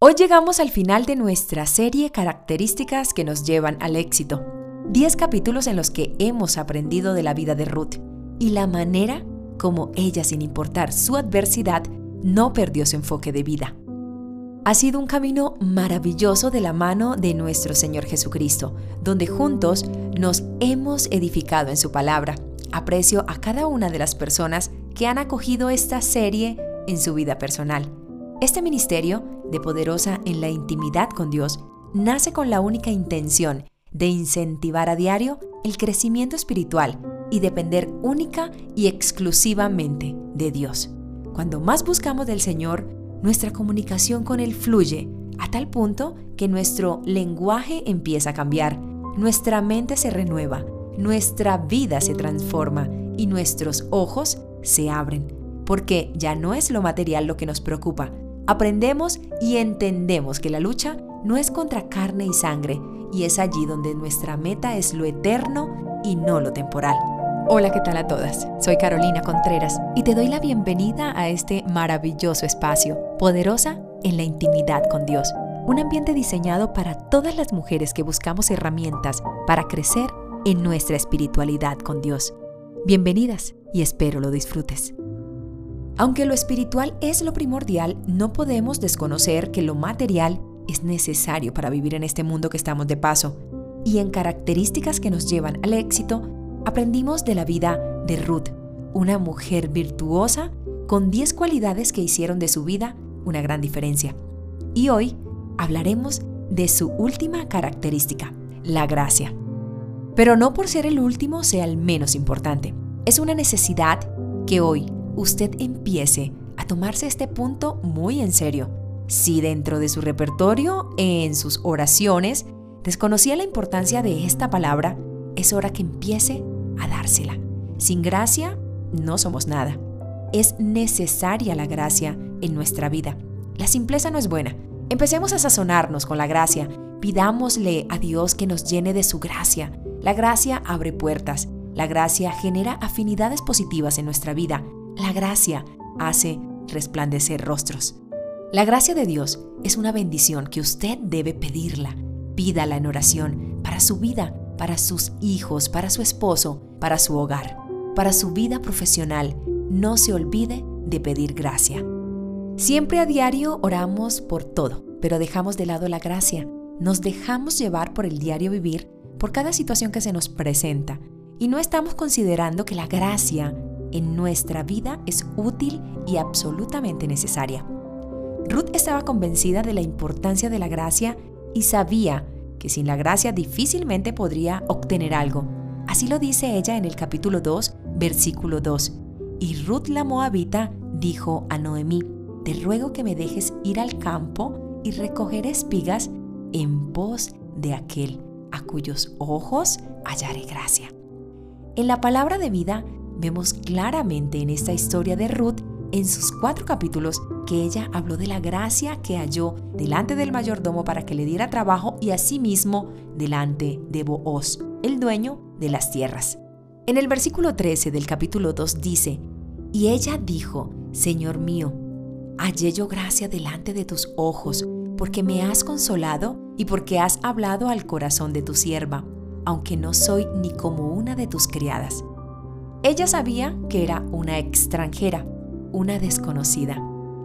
Hoy llegamos al final de nuestra serie Características que nos llevan al éxito. 10 capítulos en los que hemos aprendido de la vida de Ruth y la manera como ella, sin importar su adversidad, no perdió su enfoque de vida. Ha sido un camino maravilloso de la mano de nuestro Señor Jesucristo, donde juntos nos hemos edificado en su palabra. Aprecio a cada una de las personas que han acogido esta serie en su vida personal. Este ministerio, de poderosa en la intimidad con Dios, nace con la única intención de incentivar a diario el crecimiento espiritual y depender única y exclusivamente de Dios. Cuando más buscamos del Señor, nuestra comunicación con Él fluye a tal punto que nuestro lenguaje empieza a cambiar, nuestra mente se renueva, nuestra vida se transforma y nuestros ojos se abren, porque ya no es lo material lo que nos preocupa. Aprendemos y entendemos que la lucha no es contra carne y sangre, y es allí donde nuestra meta es lo eterno y no lo temporal. Hola, ¿qué tal a todas? Soy Carolina Contreras y te doy la bienvenida a este maravilloso espacio, poderosa en la intimidad con Dios. Un ambiente diseñado para todas las mujeres que buscamos herramientas para crecer en nuestra espiritualidad con Dios. Bienvenidas y espero lo disfrutes. Aunque lo espiritual es lo primordial, no podemos desconocer que lo material es necesario para vivir en este mundo que estamos de paso. Y en características que nos llevan al éxito, aprendimos de la vida de Ruth, una mujer virtuosa con 10 cualidades que hicieron de su vida una gran diferencia. Y hoy hablaremos de su última característica, la gracia. Pero no por ser el último sea el menos importante. Es una necesidad que hoy usted empiece a tomarse este punto muy en serio. Si dentro de su repertorio, en sus oraciones, desconocía la importancia de esta palabra, es hora que empiece a dársela. Sin gracia, no somos nada. Es necesaria la gracia en nuestra vida. La simpleza no es buena. Empecemos a sazonarnos con la gracia. Pidámosle a Dios que nos llene de su gracia. La gracia abre puertas. La gracia genera afinidades positivas en nuestra vida. La gracia hace resplandecer rostros. La gracia de Dios es una bendición que usted debe pedirla. Pídala en oración para su vida para sus hijos, para su esposo, para su hogar, para su vida profesional. No se olvide de pedir gracia. Siempre a diario oramos por todo, pero dejamos de lado la gracia. Nos dejamos llevar por el diario vivir, por cada situación que se nos presenta, y no estamos considerando que la gracia en nuestra vida es útil y absolutamente necesaria. Ruth estaba convencida de la importancia de la gracia y sabía que sin la gracia difícilmente podría obtener algo. Así lo dice ella en el capítulo 2, versículo 2. Y Ruth la Moabita dijo a Noemí, te ruego que me dejes ir al campo y recoger espigas en pos de aquel a cuyos ojos hallaré gracia. En la palabra de vida vemos claramente en esta historia de Ruth en sus cuatro capítulos que ella habló de la gracia que halló delante del mayordomo para que le diera trabajo y asimismo delante de Booz, el dueño de las tierras. En el versículo 13 del capítulo 2 dice, Y ella dijo, Señor mío, hallé yo gracia delante de tus ojos, porque me has consolado y porque has hablado al corazón de tu sierva, aunque no soy ni como una de tus criadas. Ella sabía que era una extranjera, una desconocida.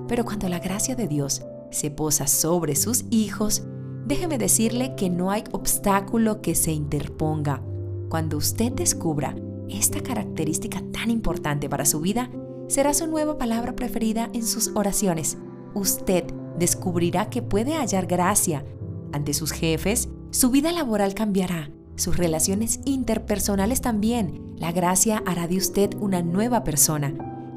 Pero cuando la gracia de Dios se posa sobre sus hijos, déjeme decirle que no hay obstáculo que se interponga. Cuando usted descubra esta característica tan importante para su vida, será su nueva palabra preferida en sus oraciones. Usted descubrirá que puede hallar gracia ante sus jefes, su vida laboral cambiará, sus relaciones interpersonales también. La gracia hará de usted una nueva persona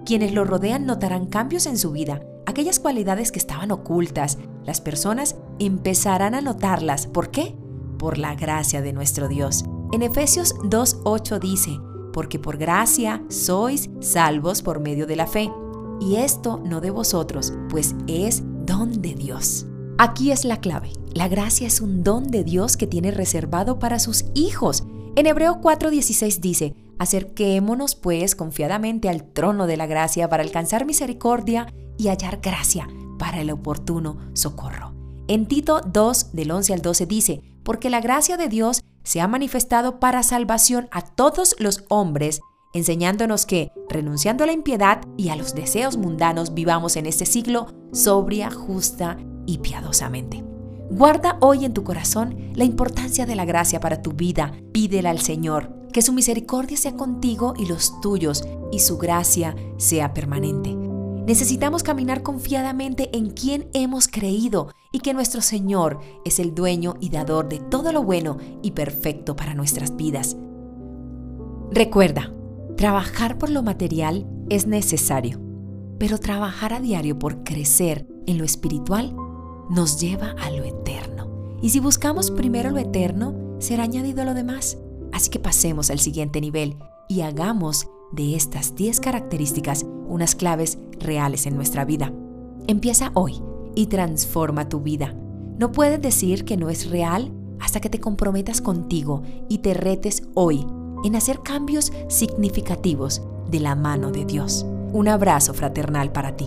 quienes lo rodean notarán cambios en su vida. Aquellas cualidades que estaban ocultas, las personas empezarán a notarlas. ¿Por qué? Por la gracia de nuestro Dios. En Efesios 2.8 dice, porque por gracia sois salvos por medio de la fe. Y esto no de vosotros, pues es don de Dios. Aquí es la clave. La gracia es un don de Dios que tiene reservado para sus hijos. En Hebreo 4:16 dice, Acerquémonos pues confiadamente al trono de la gracia para alcanzar misericordia y hallar gracia para el oportuno socorro. En Tito 2, del 11 al 12 dice, porque la gracia de Dios se ha manifestado para salvación a todos los hombres, enseñándonos que, renunciando a la impiedad y a los deseos mundanos, vivamos en este siglo sobria, justa y piadosamente. Guarda hoy en tu corazón la importancia de la gracia para tu vida. Pídela al Señor, que su misericordia sea contigo y los tuyos, y su gracia sea permanente. Necesitamos caminar confiadamente en quien hemos creído y que nuestro Señor es el dueño y dador de todo lo bueno y perfecto para nuestras vidas. Recuerda, trabajar por lo material es necesario, pero trabajar a diario por crecer en lo espiritual nos lleva a lo eterno. Y si buscamos primero lo eterno, será añadido lo demás. Así que pasemos al siguiente nivel y hagamos de estas 10 características unas claves reales en nuestra vida. Empieza hoy y transforma tu vida. No puedes decir que no es real hasta que te comprometas contigo y te retes hoy en hacer cambios significativos de la mano de Dios. Un abrazo fraternal para ti.